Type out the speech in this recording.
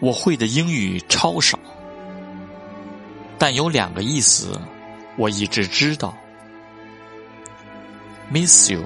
我会的英语超少。但有两个意思我一直知道。Miss you